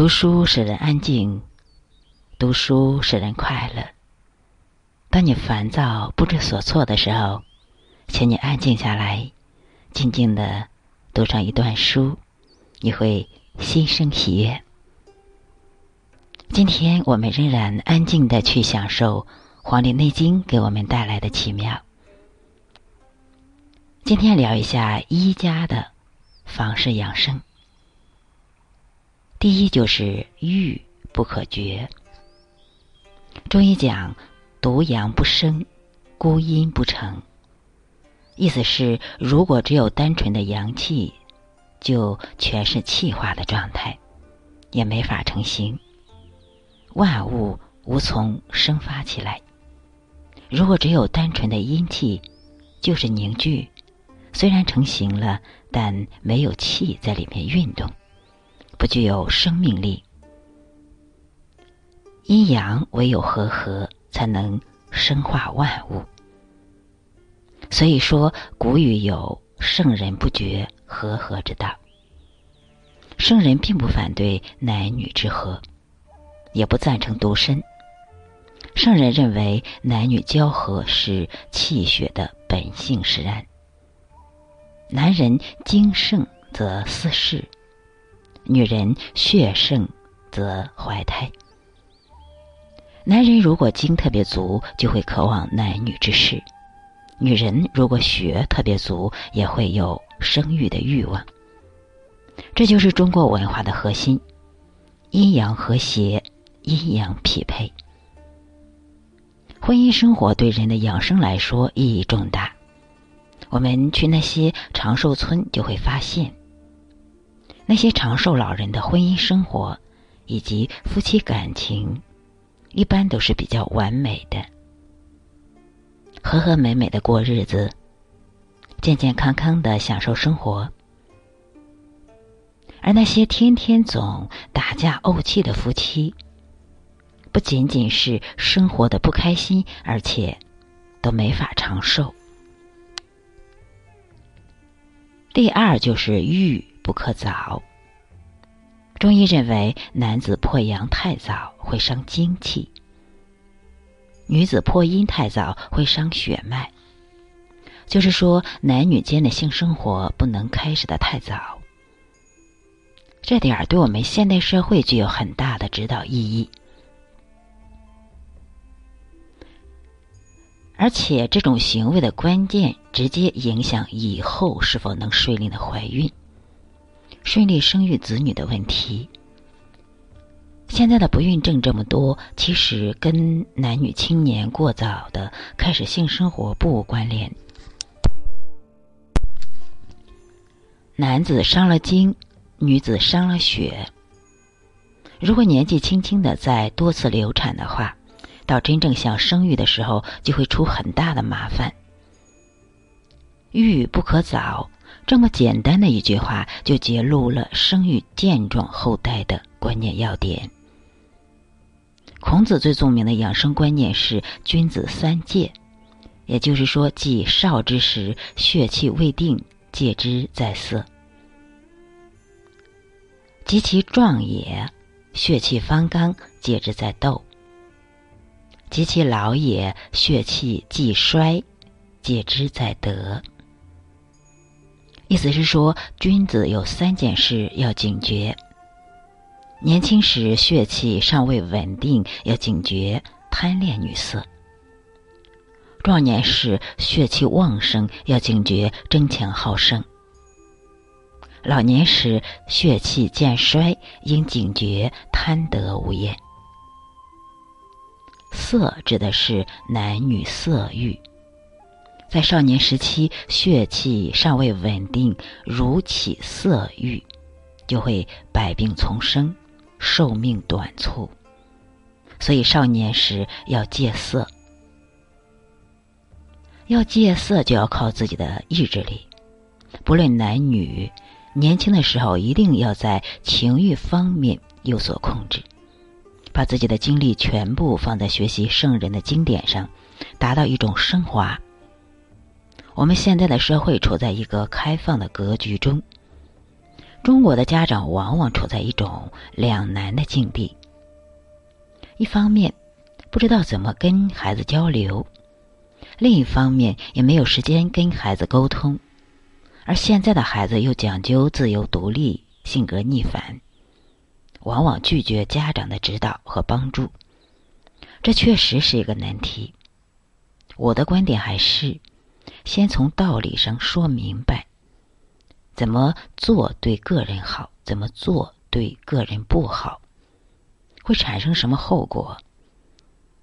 读书使人安静，读书使人快乐。当你烦躁、不知所措的时候，请你安静下来，静静的读上一段书，你会心生喜悦。今天我们仍然安静的去享受《黄帝内经》给我们带来的奇妙。今天聊一下医家的房事养生。第一就是欲不可绝。中医讲独阳不生，孤阴不成。意思是，如果只有单纯的阳气，就全是气化的状态，也没法成形，万物无从生发起来。如果只有单纯的阴气，就是凝聚，虽然成型了，但没有气在里面运动。不具有生命力，阴阳唯有和合，才能生化万物。所以说，古语有“圣人不绝和合之道”。圣人并不反对男女之和，也不赞成独身。圣人认为，男女交合是气血的本性使然。男人精盛则思事。女人血盛则怀胎。男人如果精特别足，就会渴望男女之事；女人如果血特别足，也会有生育的欲望。这就是中国文化的核心：阴阳和谐，阴阳匹配。婚姻生活对人的养生来说意义重大。我们去那些长寿村，就会发现。那些长寿老人的婚姻生活，以及夫妻感情，一般都是比较完美的，和和美美的过日子，健健康康的享受生活。而那些天天总打架怄气的夫妻，不仅仅是生活的不开心，而且都没法长寿。第二就是欲。不可早。中医认为，男子破阳太早会伤精气，女子破阴太早会伤血脉。就是说，男女间的性生活不能开始的太早。这点儿对我们现代社会具有很大的指导意义，而且这种行为的关键直接影响以后是否能顺利的怀孕。顺利生育子女的问题，现在的不孕症这么多，其实跟男女青年过早的开始性生活不无关联。男子伤了精，女子伤了血。如果年纪轻轻的再多次流产的话，到真正想生育的时候，就会出很大的麻烦。育不可早。这么简单的一句话，就揭露了生育健壮后代的观念要点。孔子最著名的养生观念是“君子三戒”，也就是说，即少之时，血气未定，戒之在色；及其壮也，血气方刚，戒之在斗；及其老也，血气既衰，戒之在德。意思是说，君子有三件事要警觉：年轻时血气尚未稳定，要警觉贪恋女色；壮年时血气旺盛，要警觉争强好胜；老年时血气渐衰，应警觉贪得无厌。色指的是男女色欲。在少年时期，血气尚未稳定，如起色欲，就会百病丛生，寿命短促。所以少年时要戒色，要戒色就要靠自己的意志力。不论男女，年轻的时候一定要在情欲方面有所控制，把自己的精力全部放在学习圣人的经典上，达到一种升华。我们现在的社会处在一个开放的格局中，中国的家长往往处在一种两难的境地：一方面不知道怎么跟孩子交流，另一方面也没有时间跟孩子沟通。而现在的孩子又讲究自由独立，性格逆反，往往拒绝家长的指导和帮助。这确实是一个难题。我的观点还是先从道理上说明白，怎么做对个人好，怎么做对个人不好，会产生什么后果？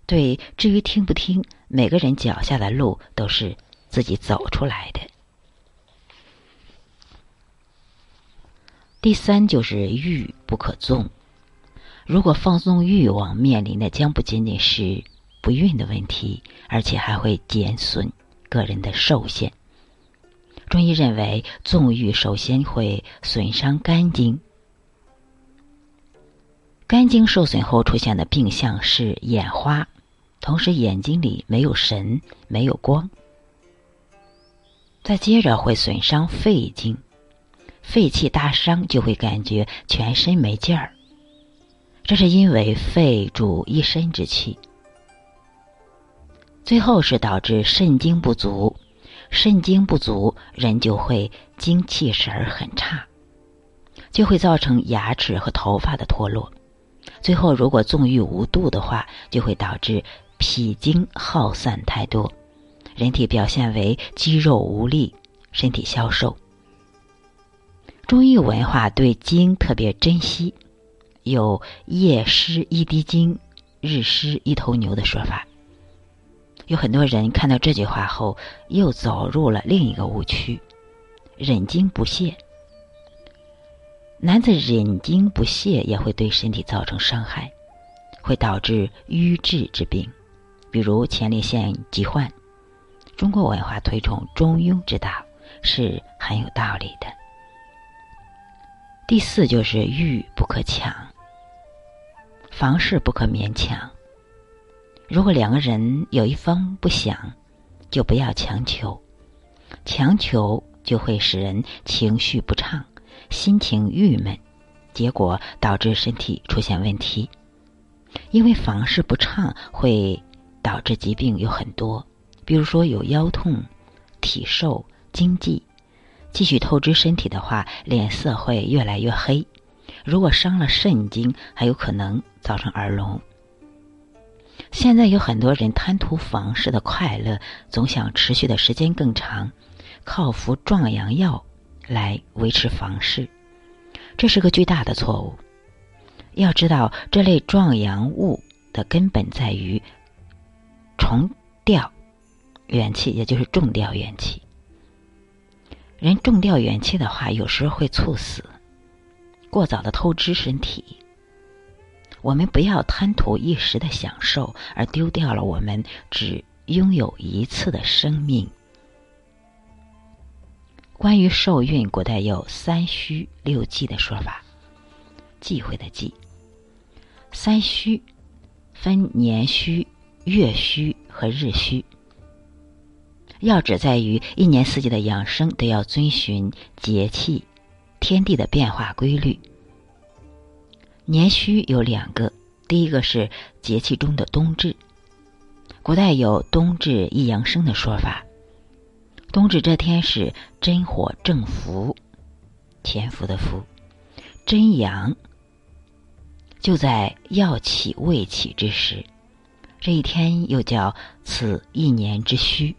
对，至于听不听，每个人脚下的路都是自己走出来的。第三就是欲不可纵。如果放纵欲望，面临的将不仅仅是不孕的问题，而且还会减损个人的寿限。中医认为，纵欲首先会损伤肝经，肝经受损后出现的病象是眼花，同时眼睛里没有神、没有光。再接着会损伤肺经，肺气大伤就会感觉全身没劲儿。这是因为肺主一身之气，最后是导致肾精不足，肾精不足，人就会精气神儿很差，就会造成牙齿和头发的脱落。最后，如果纵欲无度的话，就会导致脾经耗散太多，人体表现为肌肉无力，身体消瘦。中医文化对精特别珍惜。有夜失一滴精，日失一头牛的说法。有很多人看到这句话后，又走入了另一个误区：忍精不泄。男子忍精不泄也会对身体造成伤害，会导致瘀滞之病，比如前列腺疾患。中国文化推崇中庸之道，是很有道理的。第四就是欲不可强。房事不可勉强。如果两个人有一方不想，就不要强求。强求就会使人情绪不畅，心情郁闷，结果导致身体出现问题。因为房事不畅会导致疾病有很多，比如说有腰痛、体瘦、经悸，继续透支身体的话，脸色会越来越黑。如果伤了肾经，还有可能造成耳聋。现在有很多人贪图房事的快乐，总想持续的时间更长，靠服壮阳药来维持房事，这是个巨大的错误。要知道，这类壮阳物的根本在于重调元气，也就是重调元气。人重调元气的话，有时会猝死。过早的透支身体，我们不要贪图一时的享受，而丢掉了我们只拥有一次的生命。关于受孕，古代有三虚六忌的说法，忌讳的忌。三虚分年虚、月虚和日虚，要旨在于一年四季的养生都要遵循节气。天地的变化规律，年虚有两个，第一个是节气中的冬至。古代有冬至一阳生的说法，冬至这天是真火正伏，潜伏的伏，真阳就在要起未起之时，这一天又叫此一年之虚。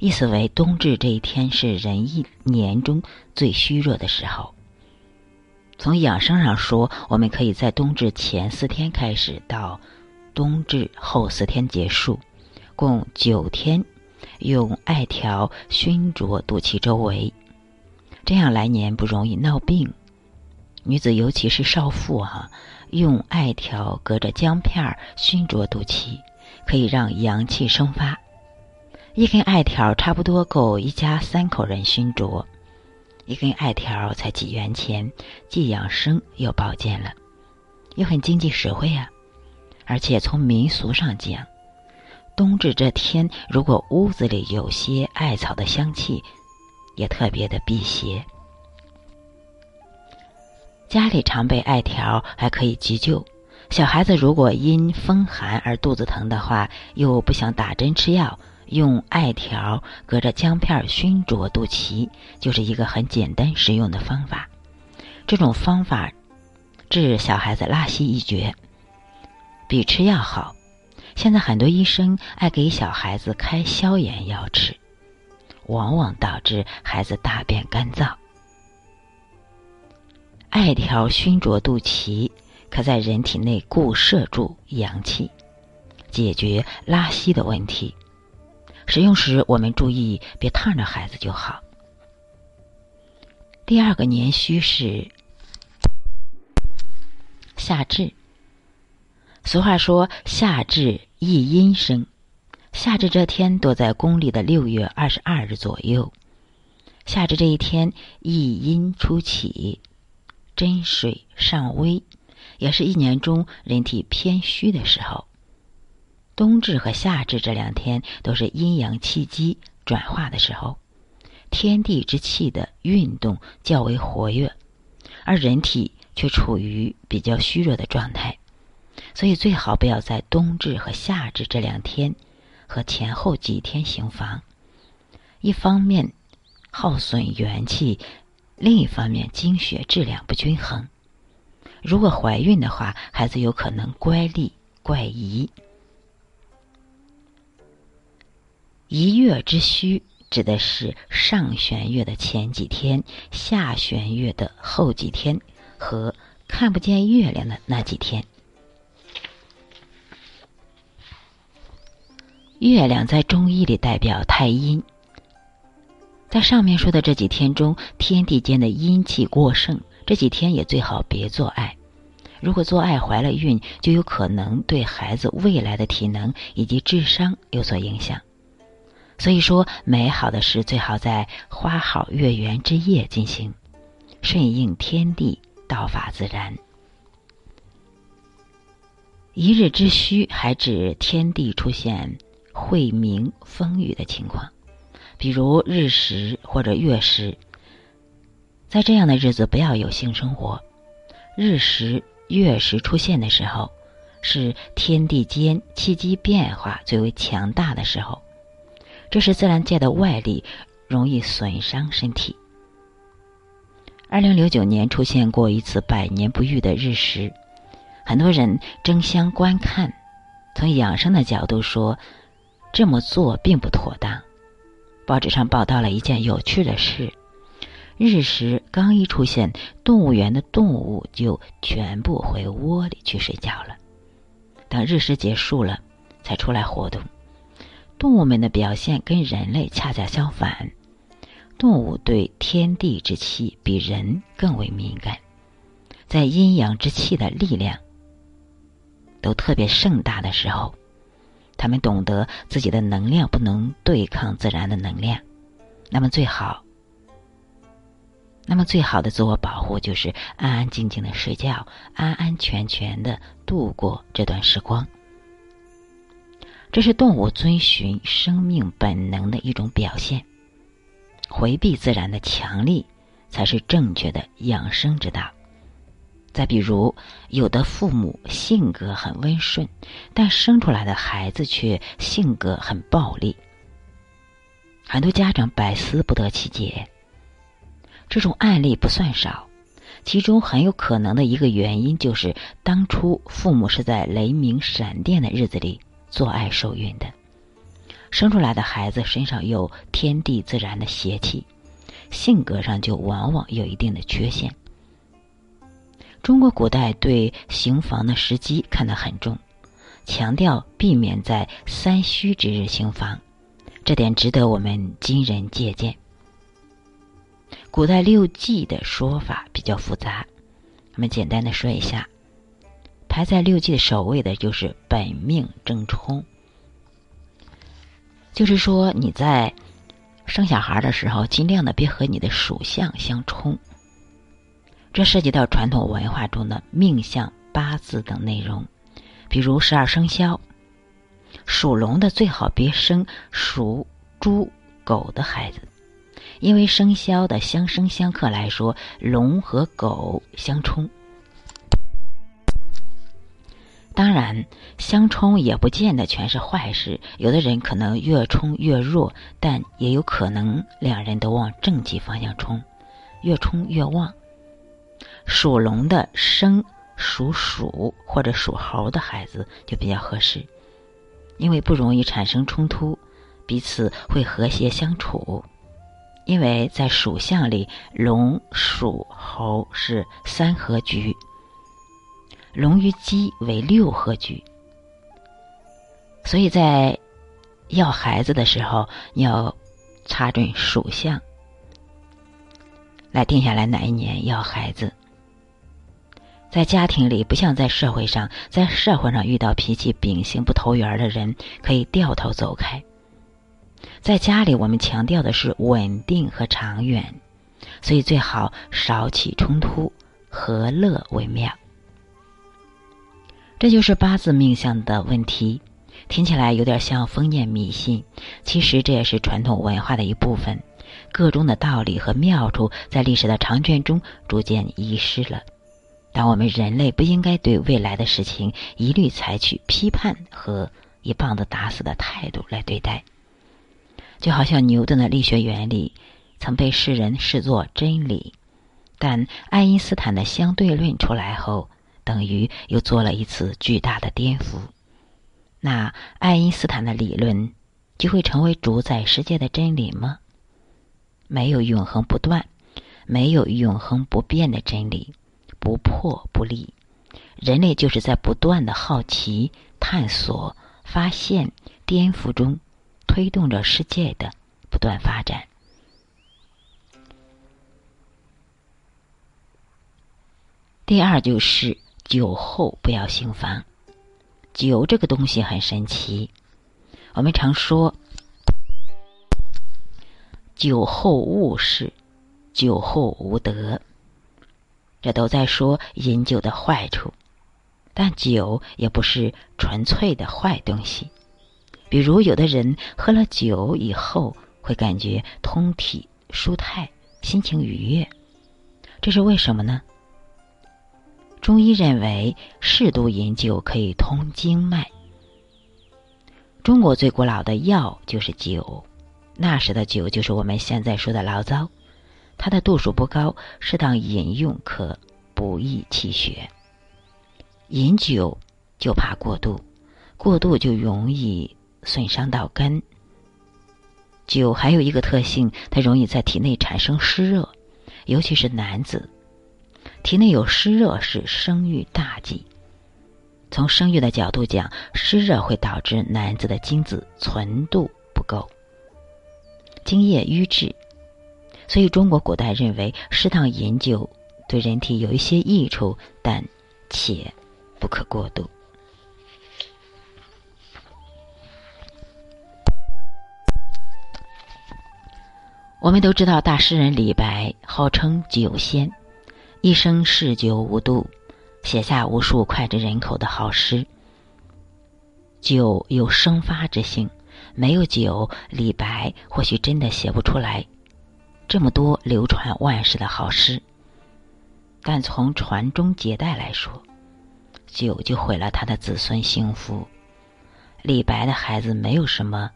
意思为，冬至这一天是人一年中最虚弱的时候。从养生上说，我们可以在冬至前四天开始，到冬至后四天结束，共九天，用艾条熏灼肚脐周围，这样来年不容易闹病。女子尤其是少妇哈，用艾条隔着姜片熏灼肚脐，可以让阳气生发。一根艾条差不多够一家三口人熏灼，一根艾条才几元钱，既养生又保健了，又很经济实惠啊！而且从民俗上讲，冬至这天如果屋子里有些艾草的香气，也特别的辟邪。家里常备艾条还可以急救。小孩子如果因风寒而肚子疼的话，又不想打针吃药，用艾条隔着姜片熏灼肚脐，就是一个很简单实用的方法。这种方法治小孩子拉稀一绝，比吃药好。现在很多医生爱给小孩子开消炎药吃，往往导致孩子大便干燥。艾条熏灼肚脐，可在人体内固摄住阳气，解决拉稀的问题。使用时我们注意别烫着孩子就好。第二个年虚是夏至。俗话说：“夏至一阴生。”夏至这天多在公历的六月二十二日左右。夏至这一天，一阴初起。真水尚微，也是一年中人体偏虚的时候。冬至和夏至这两天都是阴阳气机转化的时候，天地之气的运动较为活跃，而人体却处于比较虚弱的状态，所以最好不要在冬至和夏至这两天和前后几天行房。一方面耗损元气。另一方面，经血质量不均衡。如果怀孕的话，孩子有可能乖戾、怪遗。一月之虚，指的是上弦月的前几天、下弦月的后几天和看不见月亮的那几天。月亮在中医里代表太阴。在上面说的这几天中，天地间的阴气过盛，这几天也最好别做爱。如果做爱怀了孕，就有可能对孩子未来的体能以及智商有所影响。所以说，美好的事最好在花好月圆之夜进行，顺应天地，道法自然。一日之虚，还指天地出现晦明风雨的情况。比如日食或者月食，在这样的日子不要有性生活。日食、月食出现的时候，是天地间气机变化最为强大的时候，这是自然界的外力，容易损伤身体。二零零九年出现过一次百年不遇的日食，很多人争相观看。从养生的角度说，这么做并不妥当。报纸上报道了一件有趣的事：日食刚一出现，动物园的动物就全部回窝里去睡觉了。等日食结束了，才出来活动。动物们的表现跟人类恰恰相反，动物对天地之气比人更为敏感，在阴阳之气的力量都特别盛大的时候。他们懂得自己的能量不能对抗自然的能量，那么最好，那么最好的自我保护就是安安静静的睡觉，安安全全的度过这段时光。这是动物遵循生命本能的一种表现，回避自然的强力，才是正确的养生之道。再比如，有的父母性格很温顺，但生出来的孩子却性格很暴力，很多家长百思不得其解。这种案例不算少，其中很有可能的一个原因就是当初父母是在雷鸣闪电的日子里做爱受孕的，生出来的孩子身上有天地自然的邪气，性格上就往往有一定的缺陷。中国古代对行房的时机看得很重，强调避免在三虚之日行房，这点值得我们今人借鉴。古代六忌的说法比较复杂，我们简单的说一下。排在六忌首位的就是本命正冲，就是说你在生小孩的时候，尽量的别和你的属相相冲。这涉及到传统文化中的命相、八字等内容，比如十二生肖，属龙的最好别生属猪、狗的孩子，因为生肖的相生相克来说，龙和狗相冲。当然，相冲也不见得全是坏事，有的人可能越冲越弱，但也有可能两人都往正极方向冲，越冲越旺。属龙的生属鼠或者属猴的孩子就比较合适，因为不容易产生冲突，彼此会和谐相处。因为在属相里，龙、鼠、猴是三合局，龙与鸡为六合局，所以在要孩子的时候，要查准属相，来定下来哪一年要孩子。在家庭里，不像在社会上，在社会上遇到脾气秉性不投缘的人，可以掉头走开。在家里，我们强调的是稳定和长远，所以最好少起冲突，和乐为妙。这就是八字命相的问题，听起来有点像封建迷信，其实这也是传统文化的一部分。个中的道理和妙处，在历史的长卷中逐渐遗失了。但我们人类不应该对未来的事情一律采取批判和一棒子打死的态度来对待。就好像牛顿的力学原理曾被世人视作真理，但爱因斯坦的相对论出来后，等于又做了一次巨大的颠覆。那爱因斯坦的理论就会成为主宰世界的真理吗？没有永恒不断，没有永恒不变的真理。不破不立，人类就是在不断的好奇、探索、发现、颠覆中，推动着世界的不断发展。第二就是酒后不要行房。酒这个东西很神奇，我们常说酒后误事，酒后无德。这都在说饮酒的坏处，但酒也不是纯粹的坏东西。比如，有的人喝了酒以后会感觉通体舒泰，心情愉悦，这是为什么呢？中医认为，适度饮酒可以通经脉。中国最古老的药就是酒，那时的酒就是我们现在说的醪糟。它的度数不高，适当饮用可补益气血。饮酒就怕过度，过度就容易损伤到根。酒还有一个特性，它容易在体内产生湿热，尤其是男子，体内有湿热是生育大忌。从生育的角度讲，湿热会导致男子的精子存度不够，精液瘀滞。所以，中国古代认为适当饮酒对人体有一些益处，但且不可过度。我们都知道，大诗人李白号称酒仙，一生嗜酒无度，写下无数脍炙人口的好诗。酒有生发之性，没有酒，李白或许真的写不出来。这么多流传万世的好诗，但从传宗接代来说，酒就毁了他的子孙幸福。李白的孩子没有什么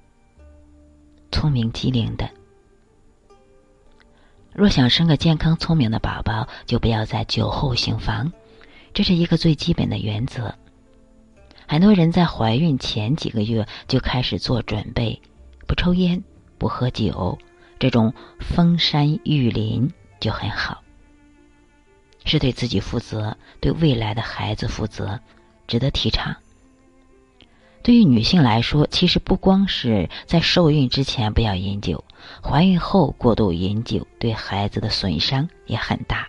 聪明机灵的，若想生个健康聪明的宝宝，就不要在酒后行房，这是一个最基本的原则。很多人在怀孕前几个月就开始做准备，不抽烟，不喝酒。这种封山育林就很好，是对自己负责，对未来的孩子负责，值得提倡。对于女性来说，其实不光是在受孕之前不要饮酒，怀孕后过度饮酒对孩子的损伤也很大，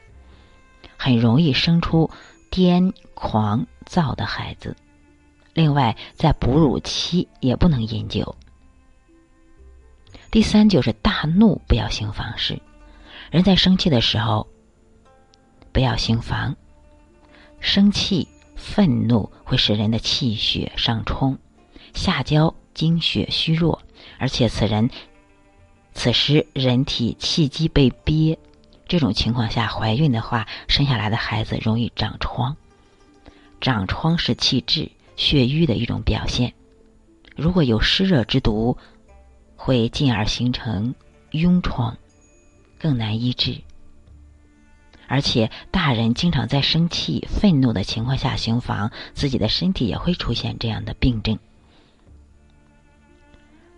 很容易生出癫狂躁的孩子。另外，在哺乳期也不能饮酒。第三就是大怒不要行房事，人在生气的时候不要行房。生气、愤怒会使人的气血上冲，下焦，精血虚弱，而且此人此时人体气机被憋，这种情况下怀孕的话，生下来的孩子容易长疮。长疮是气滞血瘀的一种表现，如果有湿热之毒，会进而形成痈疮，更难医治。而且大人经常在生气、愤怒的情况下行房，自己的身体也会出现这样的病症。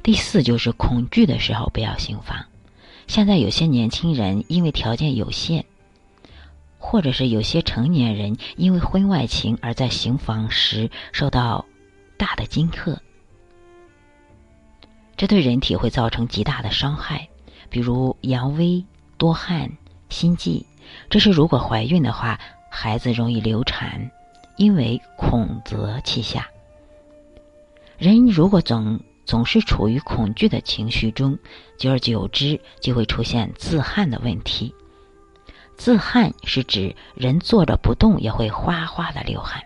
第四就是恐惧的时候不要行房。现在有些年轻人因为条件有限。或者是有些成年人因为婚外情而在行房时受到大的惊吓，这对人体会造成极大的伤害，比如阳痿、多汗、心悸。这是如果怀孕的话，孩子容易流产，因为恐则气下。人如果总总是处于恐惧的情绪中，久而久之就会出现自汗的问题。自汗是指人坐着不动也会哗哗的流汗，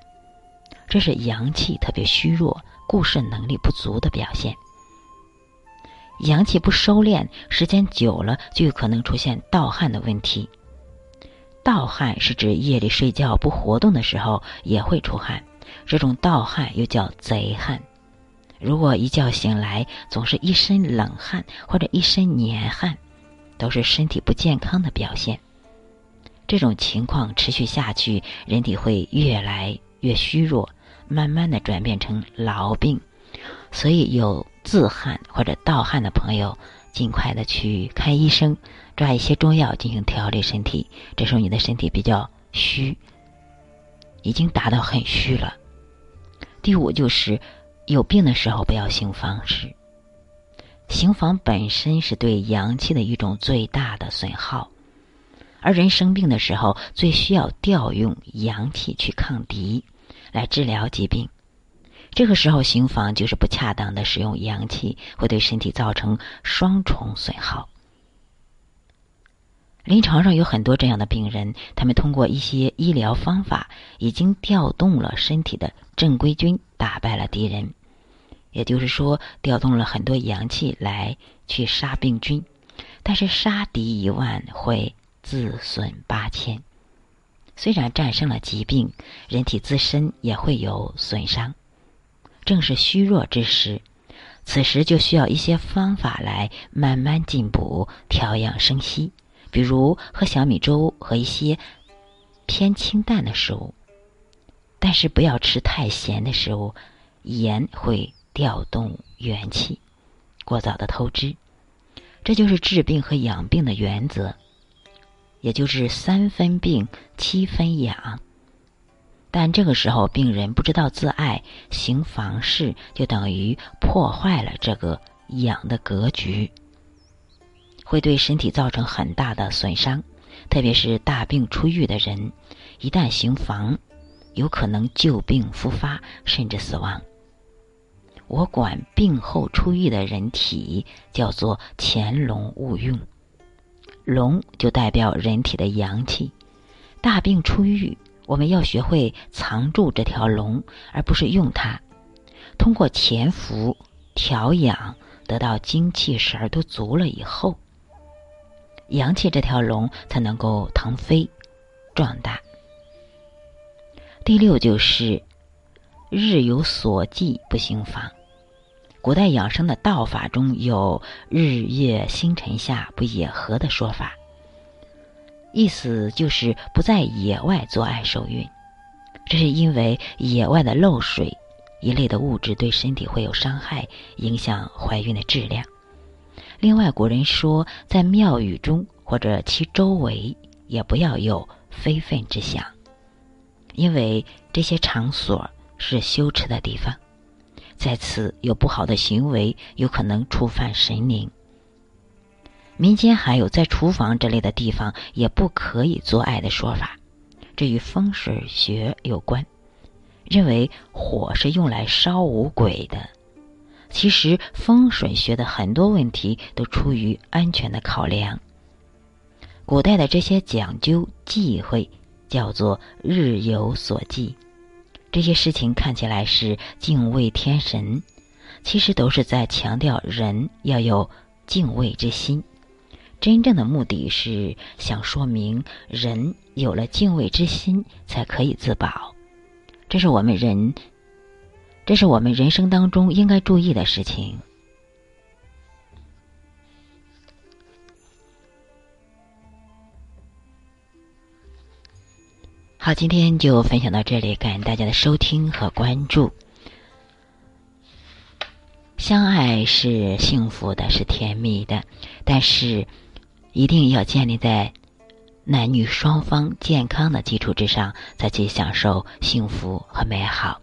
这是阳气特别虚弱、固摄能力不足的表现。阳气不收敛，时间久了就有可能出现盗汗的问题。盗汗是指夜里睡觉不活动的时候也会出汗，这种盗汗又叫贼汗。如果一觉醒来总是一身冷汗或者一身黏汗，都是身体不健康的表现。这种情况持续下去，人体会越来越虚弱，慢慢的转变成痨病。所以有自汗或者盗汗的朋友，尽快的去看医生，抓一些中药进行调理身体。这时候你的身体比较虚，已经达到很虚了。第五就是有病的时候不要行房事，行房本身是对阳气的一种最大的损耗。而人生病的时候，最需要调用阳气去抗敌，来治疗疾病。这个时候行房就是不恰当的使用阳气，会对身体造成双重损耗。临床上有很多这样的病人，他们通过一些医疗方法，已经调动了身体的正规军，打败了敌人。也就是说，调动了很多阳气来去杀病菌，但是杀敌一万会。自损八千，虽然战胜了疾病，人体自身也会有损伤。正是虚弱之时，此时就需要一些方法来慢慢进补、调养生息，比如喝小米粥和一些偏清淡的食物，但是不要吃太咸的食物，盐会调动元气，过早的透支。这就是治病和养病的原则。也就是三分病七分养，但这个时候病人不知道自爱，行房事就等于破坏了这个养的格局，会对身体造成很大的损伤。特别是大病初愈的人，一旦行房，有可能旧病复发，甚至死亡。我管病后初愈的人体叫做潜龙勿用。龙就代表人体的阳气，大病初愈，我们要学会藏住这条龙，而不是用它。通过潜伏、调养，得到精气神儿都足了以后，阳气这条龙才能够腾飞、壮大。第六就是日有所忌，不行房。古代养生的道法中有“日月星辰下不野合”的说法，意思就是不在野外做爱受孕。这是因为野外的漏水一类的物质对身体会有伤害，影响怀孕的质量。另外，古人说，在庙宇中或者其周围也不要有非分之想，因为这些场所是羞耻的地方。在此有不好的行为，有可能触犯神灵。民间还有在厨房这类的地方也不可以做爱的说法，这与风水学有关，认为火是用来烧五鬼的。其实风水学的很多问题都出于安全的考量。古代的这些讲究忌讳，叫做日有所忌。这些事情看起来是敬畏天神，其实都是在强调人要有敬畏之心。真正的目的是想说明，人有了敬畏之心，才可以自保。这是我们人，这是我们人生当中应该注意的事情。好，今天就分享到这里，感谢大家的收听和关注。相爱是幸福的，是甜蜜的，但是。一定要建立在男女双方健康的基础之上，才去享受幸福和美好。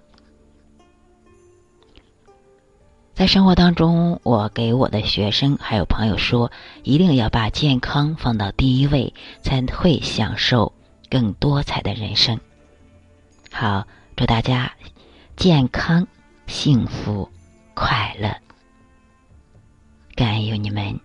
在生活当中，我给我的学生还有朋友说，一定要把健康放到第一位，才会享受更多彩的人生。好，祝大家健康、幸福、快乐，感恩有你们。